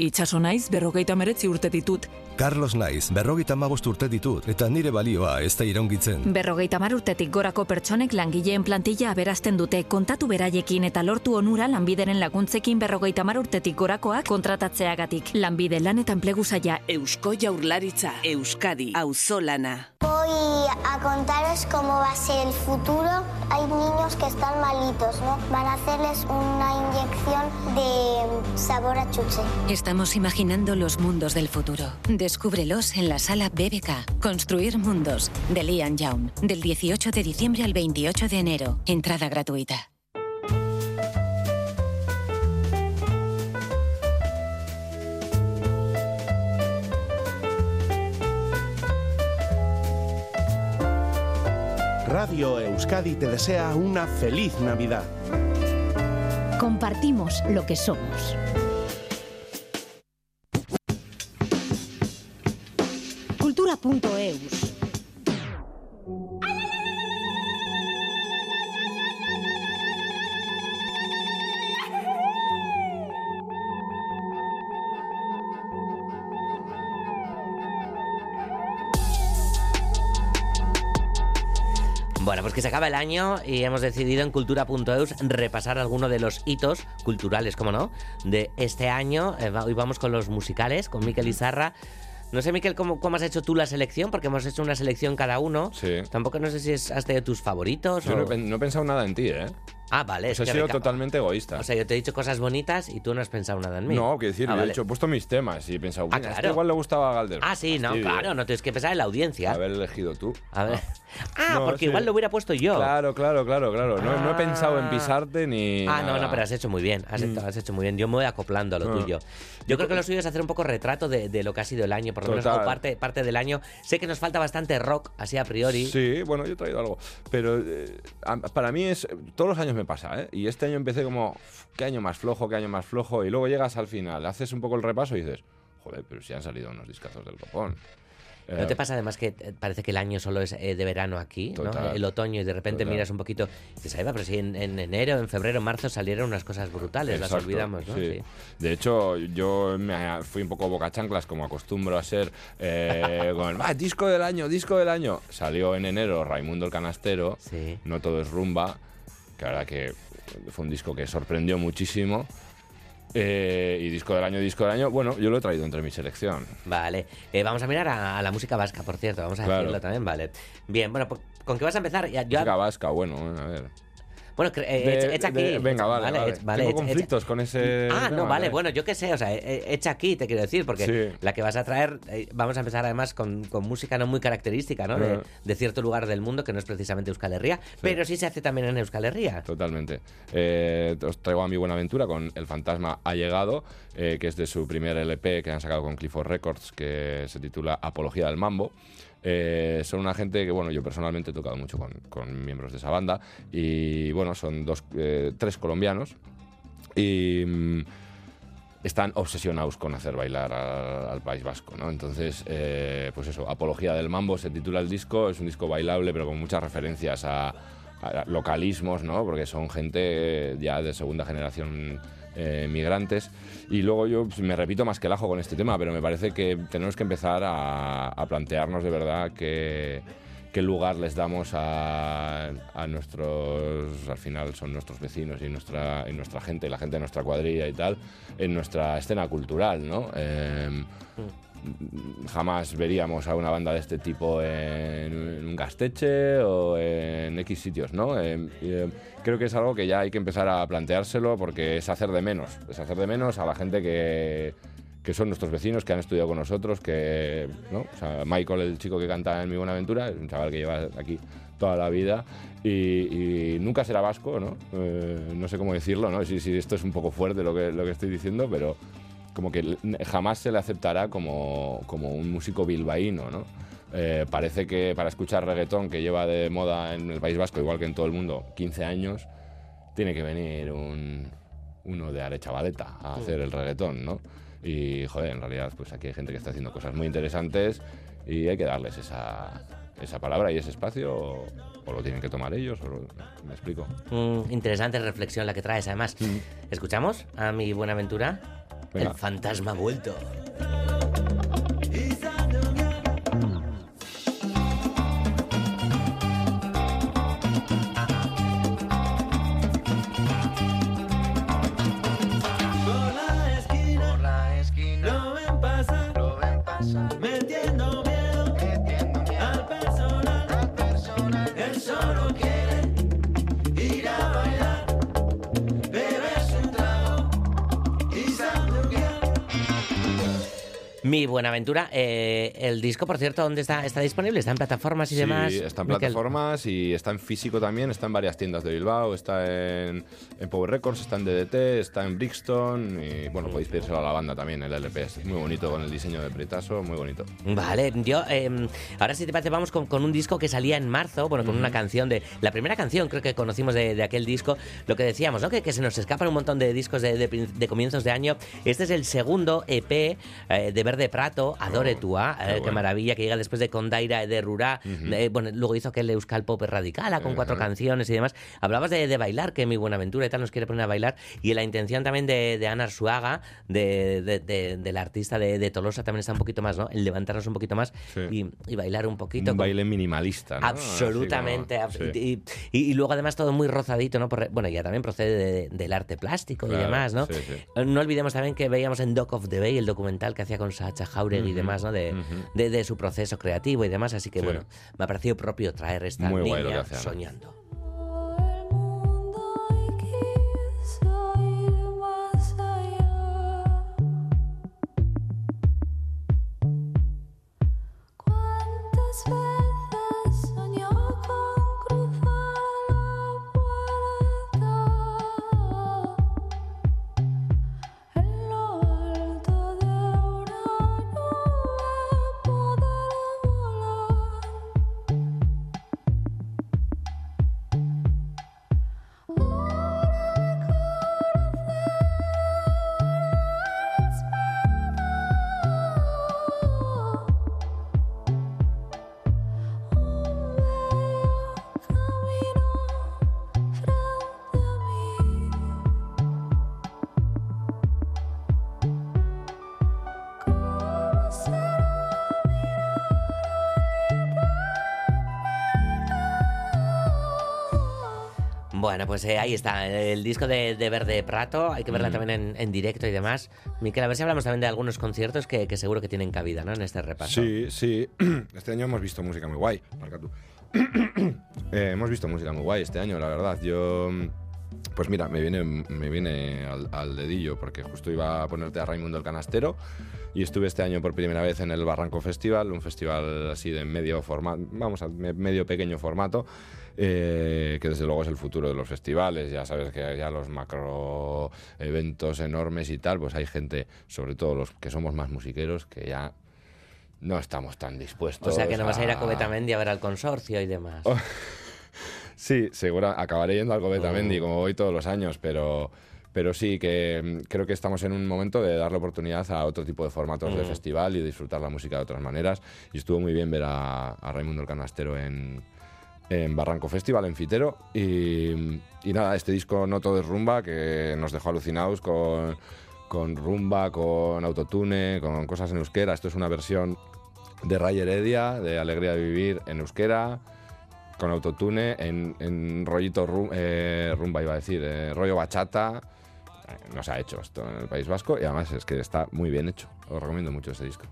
Itxaso naiz, berrogeita meretzi urte ditut. Carlos naiz, berrogeita hamabost urte ditut, eta nire balioa ez da iraungitzen. Berrogeita mar urtetik gorako pertsonek langileen plantilla aberazten dute kontatu beraiekin eta lortu onura lanbideren laguntzekin berrogeita mar urtetik gorakoak kontratatzeagatik. Lanbide lan eta enplegu zaila. Eusko Jaurlaritza, Euskadi, Auzolana. Voy a contaros cómo va a ser el futuro. Hay niños que están malitos, ¿no? Van a hacerles una inyección de sabor a chuche. Estamos imaginando los mundos del futuro. Descúbrelos en la sala BBK. Construir mundos, de Lian Young. Del 18 de diciembre al 28 de enero. Entrada gratuita. Radio Euskadi te desea una feliz Navidad. Compartimos lo que somos. Cultura.eus. que se acaba el año y hemos decidido en cultura.eus repasar algunos de los hitos culturales, como no, de este año. Eh, hoy vamos con los musicales, con Miquel Izarra. No sé, Miquel, ¿cómo, cómo has hecho tú la selección? Porque hemos hecho una selección cada uno. Sí. Tampoco no sé si es, has tenido tus favoritos Yo o... no, he no he pensado nada en ti, ¿eh? Ah, vale. Pues es he que sido reca- totalmente egoísta. O sea, yo te he dicho cosas bonitas y tú no has pensado nada en mí. no, quiero decir, Ah, vale. he dicho, he puesto mis temas y he pensado, Ah, "Mira, este claro. igual le gustaba a Galder. Ah, sí, no, claro, no tienes que pensar en la audiencia. Haber elegido tú. A ver. Ah, No, porque sí. igual lo hubiera puesto yo. Claro, claro, claro, claro. No, no he pensado en Ah. pisarte ni. Ah, no, nada. no, pero has hecho muy bien. Has, hecho, has hecho muy bien. Yo me voy acoplando a lo Ah. tuyo. Yo creo que lo suyo es hacer un poco retrato de, de lo que ha sido el año, por lo menos Total. o parte, parte del año. Sé que nos falta bastante rock, así a priori. Sí, bueno, yo he traído algo. Pero eh, para mí es. Todos los años me pasa, ¿eh? Y este año empecé como. "Uf, ¿Qué año más flojo? ¿Qué año más flojo? Y luego llegas al final, haces un poco el repaso y dices, joder, pero si han salido unos discazos del copón. ¿No Eh, te pasa además que eh, parece que el año solo es eh, de verano aquí, ¿no? El otoño, y de repente Total. miras un poquito y dices, ahí va, pero si en, en enero, en febrero, en marzo salieron unas cosas brutales, las olvidamos, ¿no? sí. Sí. De hecho, yo me fui un poco boca chanclas, como acostumbro a ser, eh, con "Va, disco del año, disco del año. Salió en enero Raimundo el Canastero, No todo es rumba, que la verdad que fue un disco que sorprendió muchísimo. Eh, y disco del año, disco del año, bueno, yo lo he traído entre mi selección. Vale, Eh, vamos a mirar a, a la música vasca, por cierto, vamos a Claro. decirlo también, vale. Bien, bueno, pues, ¿con qué vas a empezar? Yo- Música vasca, bueno, a ver. Bueno, eh, echa, aquí. de- venga, vale, vale. Tengo echa- conflictos con ese Ah, tema, no, vale, vale. bueno, yo qué sé, o sea, eh, echa aquí, te quiero decir, porque Sí. la que vas a traer, eh, vamos a empezar además con, con música no muy característica, ¿no? De, de cierto lugar del mundo que no es precisamente Euskal Herria, pero sí se hace también en Euskal Herria. Totalmente. Eh, os traigo a mi Buenaventura con El Fantasma ha llegado, eh, que es de su primer LP que han sacado con Clifford Records, que se titula Apología del Mambo. Eh, son una gente que, bueno, yo personalmente he tocado mucho con, miembros de esa banda y, bueno, son dos, eh, tres colombianos y mm, están obsesionados con hacer bailar al País Vasco, ¿no? Entonces, eh, pues eso, Apología del Mambo se titula el disco, es un disco bailable pero con muchas referencias a, a localismos, ¿no? Porque son gente ya de segunda generación eh, migrantes. Y luego yo pues, me repito más que el ajo con este tema, pero me parece que tenemos que empezar a, plantearnos de verdad que qué lugar les damos a, a nuestros, al final son nuestros vecinos y nuestra, y nuestra gente, la gente de nuestra cuadrilla y tal, en nuestra escena cultural, ¿no? Eh, jamás veríamos a una banda de este tipo en, en un gasteche o en X sitios, ¿no? Eh, eh, creo que es algo que ya hay que empezar a planteárselo porque es hacer de menos, es hacer de menos a la gente que, que son nuestros vecinos, que han estudiado con nosotros, que, ¿no? O sea, Michael, el chico que canta en Mi Buenaventura, es un chaval que lleva aquí toda la vida y, y nunca será vasco, ¿no? Eh, no sé cómo decirlo, ¿no? Si, si esto es un poco fuerte lo que, lo que estoy diciendo, pero como que jamás se le aceptará como, como un músico bilbaíno, ¿no? Eh, parece que para escuchar reggaetón, que lleva de moda en el País Vasco, igual que en todo el mundo, 15 años, tiene que venir un, uno de Arechavaleta a hacer el reggaetón, ¿no? Y, joder, en realidad, pues aquí hay gente que está haciendo cosas muy interesantes y hay que darles esa, esa palabra y ese espacio, o, o lo tienen que tomar ellos, o lo- me explico. Mm, interesante reflexión la que traes, además. ¿Escuchamos a mi Buenaventura? El fantasma ha vuelto. Mi Buenaventura, eh, el disco, por cierto, ¿dónde está? ¿Está disponible? ¿Está en plataformas y Sí, demás? está en Miquel? plataformas y está en físico también, está en varias tiendas de Bilbao, está en, en Power Records, está en DDT, está en Brixton y bueno, podéis pedírselo a la banda también, el LP, es muy bonito con el diseño de Pretaso, muy bonito. Vale, yo eh, ahora si te parece vamos con, con un disco que salía en marzo, bueno, con una canción de... La primera canción creo que conocimos de, de aquel disco, lo que decíamos, ¿no? Que, que se nos escapan un montón de discos de, de comienzos de año. Este es el segundo EP eh, de Verde Prato, Adore Tua, qué eh, qué bueno. maravilla, que llega después de Condaira de Rurá, eh, bueno, luego hizo aquel Euskal Pop Radicala con cuatro Ajá. canciones y demás. Hablabas de, de bailar, que mi Buenaventura y tal nos quiere poner a bailar, y la intención también de, de Ana Arzuaga, de, de- de- del artista de, de Tolosa, también está un poquito más, ¿no? El levantarnos un poquito más Sí. y, y bailar un poquito. Un con- baile minimalista, ¿no? Absolutamente. Como- abs- sí. y, y- y luego además todo muy rozadito, ¿no? Por- bueno, ya también procede de- del arte plástico y demás, ¿no? sí. Eh, No olvidemos también que veíamos en Doc of the Bay el documental que hacía con Sacha y demás, ¿no? De, de, su proceso creativo y demás. Así que, bueno, me ha parecido propio traer esta Muy niña hace, soñando. Bueno, pues eh, ahí está, el disco de, de Verde Prato, hay que verla Mm. también en, en directo y demás. Miquel, a ver si hablamos también de algunos conciertos que, que seguro que tienen cabida ¿no? en este repaso. Sí, sí. [CLEARS THROAT] Este año hemos visto música muy guay. Marca tú. [CLEARS THROAT] Eh, hemos visto música muy guay este año, la verdad. Yo, pues mira, me viene, me viene al, al dedillo porque justo iba a ponerte a Raimundo el Canastero y estuve este año por primera vez en el Barranco Festival, un festival así de medio formato, vamos a me- medio pequeño formato. eh, que desde luego es el futuro de los festivales, ya sabes que ya los macro eventos enormes y tal, pues hay gente, sobre todo los que somos más musiqueros, que ya no estamos tan dispuestos. O sea que no vas a ir a Covetamendi a ver al consorcio y demás. Oh. [LAUGHS] Sí, seguro acabaré yendo al Covetamendi, como voy todos los años, pero, pero sí que mm, creo que estamos en un momento de darle oportunidad a otro tipo de formatos de Mm. festival y disfrutar la música de otras maneras. Y estuvo muy bien ver a, a Raimundo el Canastero en, en Barranco Festival, en Fitero. Y, y nada, este disco No Todo es Rumba, que nos dejó alucinados con, con rumba, con autotune, con cosas en euskera. Esto es una versión de Ray Heredia, de Alegría de Vivir en euskera, con autotune, en, en rollito rum- eh, rumba, iba a decir, eh, rollo bachata. No se ha hecho esto en el País Vasco y además es que está muy bien hecho. Os recomiendo mucho este disco.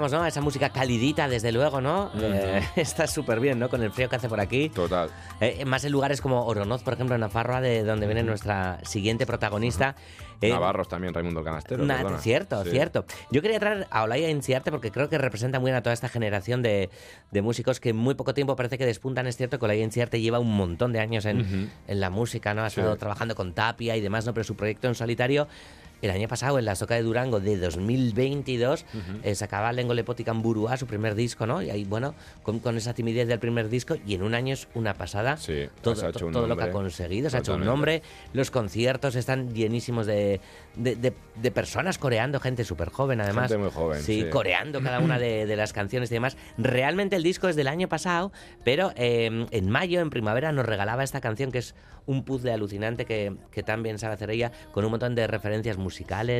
Acercamos, ¿no? Esa música calidita, desde luego, ¿no? Eh, [LAUGHS] está súper bien, ¿no? Con el frío que hace por aquí. Total. Eh, más en lugares como Oronoz, por ejemplo, en Nafarroa, de donde viene nuestra siguiente protagonista. Eh, Navarros también, Raimundo el Canastero. Na- perdona. cierto, Sí. cierto. Yo quería traer a Olaya Inciarte porque creo que representa muy bien a toda esta generación de, de músicos que en muy poco tiempo parece que despuntan. Es cierto que Olaya Inciarte lleva un montón de años en, Ujú. en la música, ¿no? Ha Sí. estado trabajando con Tapia y demás, ¿no? Pero su proyecto en solitario, el año pasado, en la Soca de Durango de 2022, eh, sacaba Lengo Burua, su primer disco, ¿no? Y ahí, bueno, con, con esa timidez del primer disco, y en un año es una pasada todo, un todo lo que ha conseguido. Se ha hecho un nombre. Los conciertos están llenísimos de, de, de- de personas coreando, gente súper joven además. Gente muy joven, sí. coreando cada una de, de las canciones y demás. Realmente el disco es del año pasado, pero eh, en mayo, en primavera, nos regalaba esta canción que es un puzzle alucinante que, que tan bien sabe hacer ella, con un montón de referencias musicales,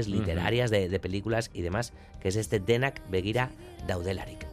Ujú. literarias, de, de películas y demás, que es este Denak Begira Daudelarik.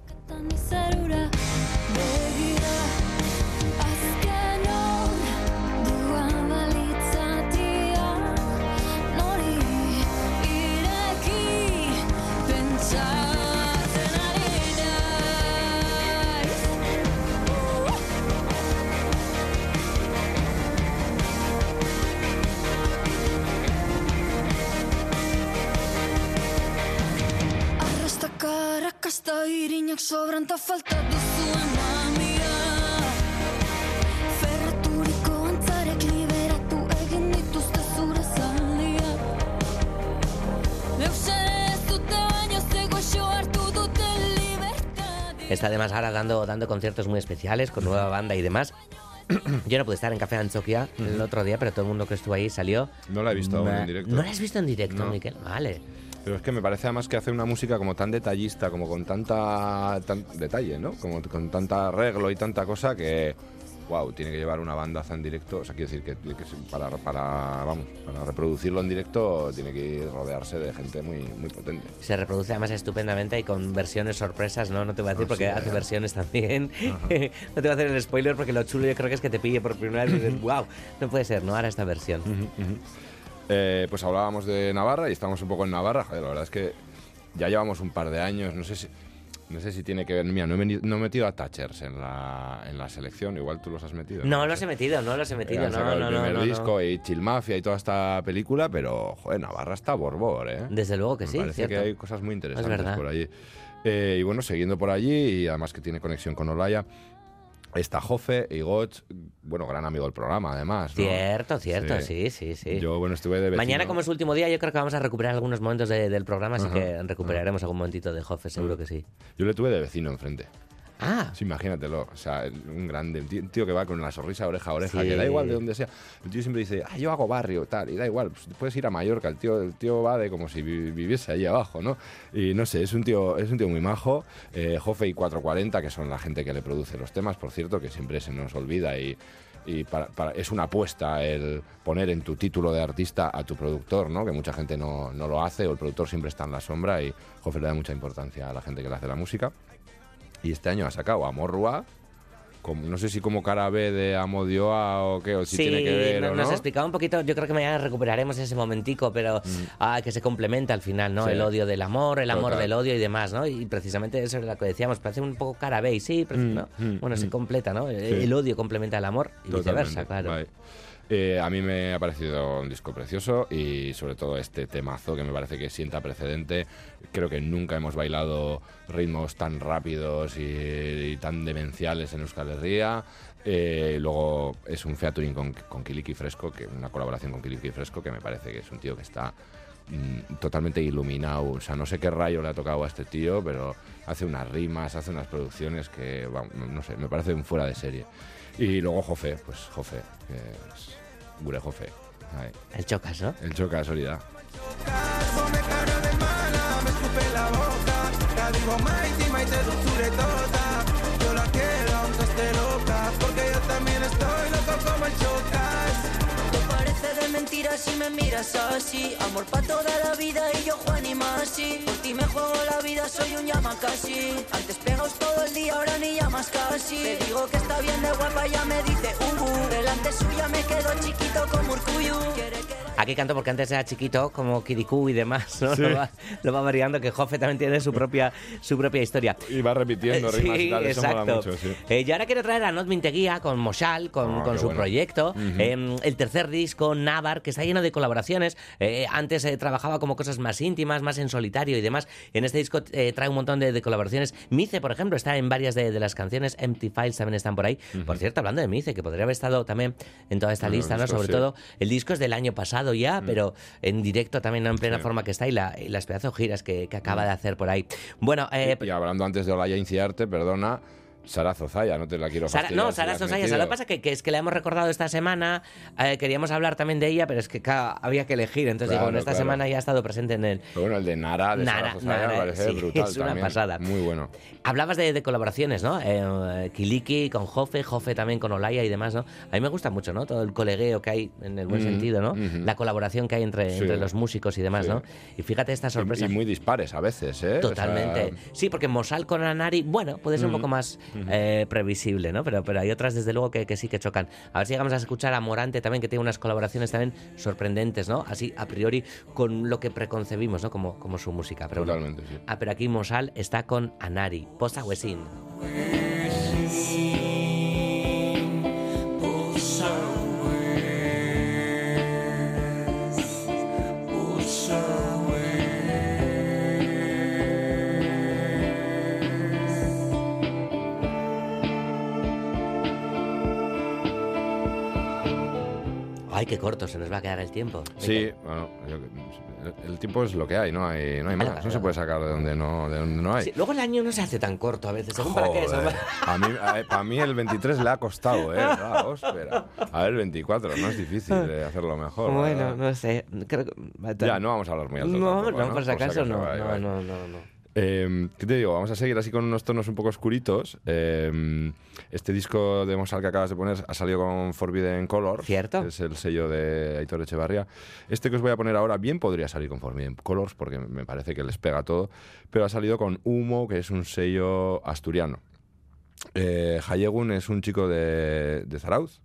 Irinak sobran ta falta duzuen mamia Ferraturiko antzarek liberatu egin dituzte zure zaldiak Eusen ez dute baino zego hartu dute libertad Está además ahora dando, dando conciertos muy especiales con nueva banda y demás. [CLEARS THROAT] Yo no pude estar en Café Anchoquia el otro día, pero todo el mundo que estuvo ahí salió. No la he visto aún en directo. ¿No la has visto en directo, No. Miquel? Vale. Pero es que me parece además que hace una música como tan detallista, como con tanta tan detalle, ¿no? Como con tanta arreglo y tanta cosa que, wow, tiene que llevar una bandaza en directo. O sea, quiero decir que, que para, para, vamos, para reproducirlo en directo tiene que rodearse de gente muy, muy potente. Se reproduce además estupendamente y con versiones sorpresas, ¿no? No te voy a decir Ah, porque sí, hace eh. versiones también. [LAUGHS] no te voy a hacer el spoiler porque lo chulo yo creo que es que te pille por primera vez y dices, wow, no puede ser, ¿no? Ahora esta versión. Eh, pues hablábamos de Navarra y estamos un poco en Navarra. Joder, la verdad es que ya llevamos un par de años. No sé si, no sé si tiene que ver. Mira, no he, veni- no he metido a Thatchers en la, en la selección. Igual tú los has metido. No los he metido, no los he metido, Han no, no, el no, primer no, disco y Chill Mafia y toda esta película, pero, joder, Navarra está borbor, ¿eh? Desde luego que Me sí, Parece cierto. que hay cosas muy interesantes por allí. Eh, y bueno, siguiendo por allí, y además que tiene conexión con Olaya, Está Jofe y Gotch, bueno, gran amigo del programa, además. ¿no? Cierto, cierto, sí, sí, sí. Yo, bueno, estuve de vecino. Mañana, como es último día, yo creo que vamos a recuperar algunos momentos de- del programa, así Ajá, que recuperaremos algún momentito de Joffe, seguro que sí. Yo le tuve de vecino enfrente. Ah. Sí, imagínatelo. O sea, un grande, un tío, un tío que va con la sonrisa oreja a oreja, Sí. que da igual de donde sea. El tío siempre dice, ah, yo hago barrio, tal, y da igual, pues, puedes ir a Mallorca. El tío, el tío va de como si vi- viviese ahí abajo, ¿no? Y no sé, es un tío, es un tío muy majo. Eh, Jofe y 440, que son la gente que le produce los temas, por cierto, que siempre se nos olvida y. y para- para- es una apuesta el poner en tu título de artista a tu productor, ¿no? que mucha gente no, no lo hace, o el productor siempre está en la sombra y Jofe le da mucha importancia a la gente que le hace la música. Y este año ha sacado a Morrua, no sé si como cara B de Amodioa o qué, o si sí, tiene que ver no- o nos no. explicaba un poquito, yo creo que mañana recuperaremos ese momentico, pero ah, que se complementa al final, ¿no? Sí. El odio del amor, el amor Total. del odio y demás, ¿no? Y precisamente eso es lo que decíamos, parece un poco cara B, y sí, pero ¿no? mm, bueno, se mm. completa, ¿no? El, Sí. el odio complementa el amor y viceversa, claro. Eh, a mí me ha parecido un disco precioso y sobre todo este temazo que me parece que sienta precedente. Creo que nunca hemos bailado ritmos tan rápidos y, tan demenciales en Euskal Herria. Eh, luego es un featuring con, Kiliki Fresco, que una colaboración con Kiliki Fresco que me parece que es un tío que está mm, totalmente iluminado. O sea, no sé qué rayo le ha tocado a este tío, pero hace unas rimas, hace unas producciones que, no sé, me parece un fuera de serie. Y luego Jofe, pues Jofe, que es Gure Jofe. Ahí. El chocas, ¿no? El choca, Solidad. me escupe en la boca La digo Mighty, Maite dulzure toda Yo la quiero aunque esté loca Porque yo también estoy loco como el chocas Te parece si me miras así. Amor pa' toda la vida y yo Juan y Masi Por ti me juego la vida, soy un casi Antes pegaos todo el día, ahora ni llamas casi. Te digo que está bien de guapa, ya me dice uh, uh. Delante suya me quedo chiquito como Urcuyu Aquí canto porque antes era chiquito, como Kirikou y demás, ¿no? Sí. Lo, va, lo va variando, que Joffe también tiene su propia, su propia historia. Y va repitiendo Eh, rimas sí, y tal, eso mola exacto. mucho, sí. Eh, y ahora quiero traer a Not Minteguía con Moshal, con, Ah, con su bueno. proyecto. Eh, el tercer disco, Navar, que está lleno de colaboraciones. Eh, antes trabajaba como cosas más íntimas, más en solitario y demás. En este disco trae un montón de, de colaboraciones. Mice, por ejemplo, está en varias de, de las canciones. Empty Files también están por ahí. Por cierto, hablando de Mice, que podría haber estado también en toda esta lista, ¿no? disco, Sobre todo, el disco es del año pasado ya, pero en directo también en plena Sí. forma que está y, la- y las pedazos giras que, que acaba de hacer por ahí. Bueno, eh, y hablando antes de Olaya Inciarte, perdona, Sara Zozaya, no te la quiero Sara- no, si Sara has Sosaya, metido. lo que pasa que, que es que la hemos recordado esta semana, eh, queríamos hablar también de ella, pero es que claro, había que elegir, entonces digo, en esta claro. semana ya ha estado presente en el... Pero bueno, el de Nara, de Nara, Sara Zozaya, Nara, me parece sí, [LAUGHS] brutal es una también. pasada. Muy bueno. Hablabas de, de colaboraciones, ¿no? Eh, Kiliki con Jofe, Jofe también con Olaya y demás, ¿no? A mí me gusta mucho, ¿no? Todo el colegueo que hay, en el buen sentido, ¿no? La colaboración que hay entre, Sí. entre los músicos y demás, Sí. ¿no? Y fíjate esta sorpresa. y muy dispares a veces, ¿eh? O sea, Totalmente. Sí, porque Mosal con Anari, bueno, puede ser un poco más eh, previsible, ¿no? Pero, pero hay otras, desde luego, que, que sí que chocan. A ver si llegamos a escuchar a Morante también, que tiene unas colaboraciones también sorprendentes, ¿no? Así, a priori, con lo que preconcebimos, ¿no? Como, como su música. Pero bueno. Totalmente, sí. Ah, pero aquí Mosal está con Anari, Posta Huesin. Ay, qué corto, se nos va a quedar el tiempo. Sí, bueno, el, tiempo es lo que hay, no hay, no hay más. No se puede sacar de donde no, de donde no hay. Sí, luego el año no se hace tan corto a veces, según para qué. Joder, para- a mí, a, a mí el 23 le ha costado, ¿eh? [LAUGHS] Ah, espera. A ver, el 24, no es difícil de hacerlo mejor. Bueno, ¿verdad? no sé. Creo que... Ya, no vamos a hablar muy alto. No, tampoco, no, por si acaso no. vale, No, vale. no, no, no. Eh, ¿Qué te digo? Vamos a seguir así con unos tonos un poco oscuritos. Eh, este disco de Mosal que acabas de poner ha salido con Forbidden Color. ¿Cierto? Es el sello de Aitor Echevarría. Este que os voy a poner ahora bien podría salir con Forbidden Colors porque me parece que les pega todo. Pero ha salido con Humo, que es un sello asturiano. Eh, Hayegun es un chico de, de Zarauz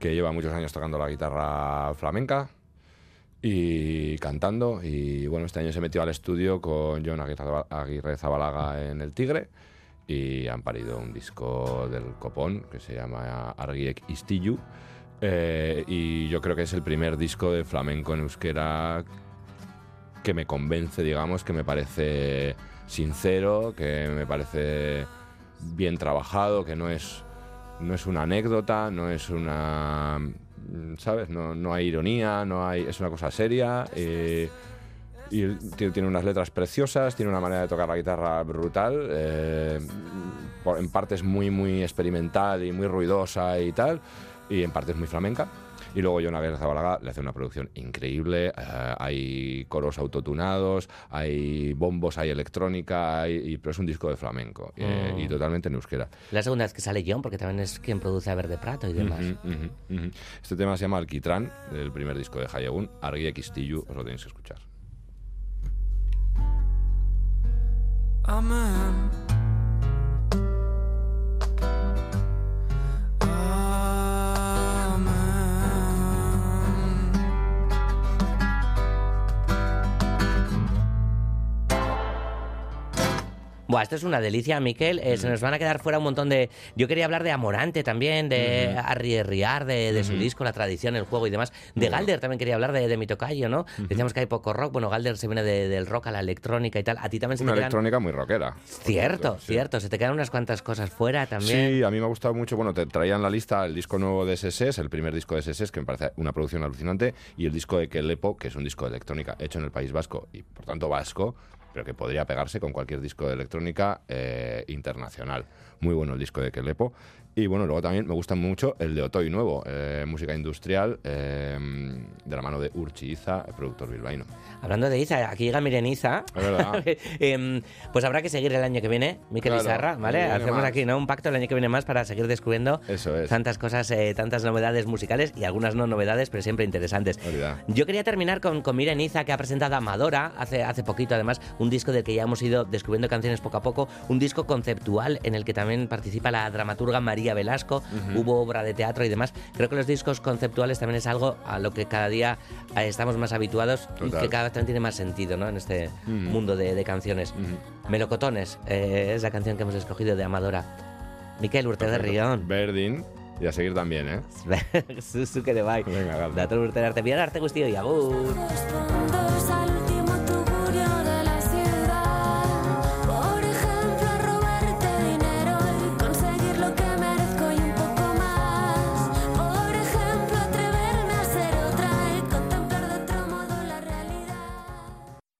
que lleva muchos años tocando la guitarra flamenca y cantando. Y bueno, este año se metió al estudio con John Aguirre, Zabalaga en El Tigre y han parido un disco del copón que se llama Argiek Istiyu. Eh, y yo creo que es el primer disco de flamenco en euskera que me convence, digamos, que me parece sincero, que me parece bien trabajado, que no es no es una anécdota, no es una... mm, ¿Sabes? No, no hay ironía, no hay, es una cosa seria. eh, y tiene, unas letras preciosas, tiene una manera de tocar la guitarra brutal, eh, en partes muy, muy experimental y muy ruidosa y tal, y en partes muy flamenca. Y luego John Zabalaga le hace una producción increíble, eh, hay coros autotunados, hay bombos, hay electrónica, hay- y, pero es un disco de flamenco eh, Mm. y totalmente en euskera. La segunda vez que sale John, porque también es quien produce a Verde Prato y demás. Este tema se llama Alquitrán, del primer disco de Hayagun, Argui Xtillu, os lo tenéis que escuchar. Amen. Buah, esto es una delicia, Miquel. Eh, Se nos van a quedar fuera un montón de. Yo quería hablar de Amorante también, de Ujú. Arrierriar, de, de su disco, la tradición, el juego y demás. De Galder también quería hablar de, de mi tocayo, ¿no? Decíamos que hay poco rock. Bueno, Galder se viene de- del rock a la electrónica y tal. A ti también se Una te quedan. electrónica muy rockera. Cierto, cierto. Se te quedan unas cuantas cosas fuera también. Sí, a mí me ha gustado mucho. Bueno, te traían la lista el disco nuevo de SS, el primer disco de SS, que me parece una producción alucinante, y el disco de Kelepo, que es un disco de electrónica hecho en el País Vasco y por tanto vasco, pero que podría pegarse con cualquier disco de electrónica eh, internacional. Muy bueno el disco de Kelepo. Y bueno, luego también me gusta mucho el de Otoy nuevo, eh, música industrial, eh, de la mano de Urchi Iza, el productor bilbaíno. Hablando de Iza, aquí llega Miren Iza. Es verdad. [LAUGHS] Em, pues habrá que seguir el año que viene, Miquel Claro, Izarra, ¿vale? Hacemos más. aquí ¿no? un pacto el año que viene más para seguir descubriendo Eso es. tantas cosas, eh, tantas novedades musicales y algunas no novedades, pero siempre interesantes. Yo quería terminar con, con Miren Iza, que ha presentado a Amadora hace, hace poquito, además, un disco del que ya hemos ido descubriendo canciones poco a poco, un disco conceptual en el que también participa la dramaturga María Velasco, hubo obra de teatro y demás. Creo que los discos conceptuales también es algo a lo que cada día eh, estamos más habituados y que cada vez también tiene más sentido ¿no? en este mundo de, de canciones. Melocotones eh, es la canción que hemos escogido de Amadora. Miquel Urte de Rión. Berdin. Y a seguir también, ¿eh? [LAUGHS] Susu que de. Venga. Dator urte arte, bihar arte guztioi, agur. Fondos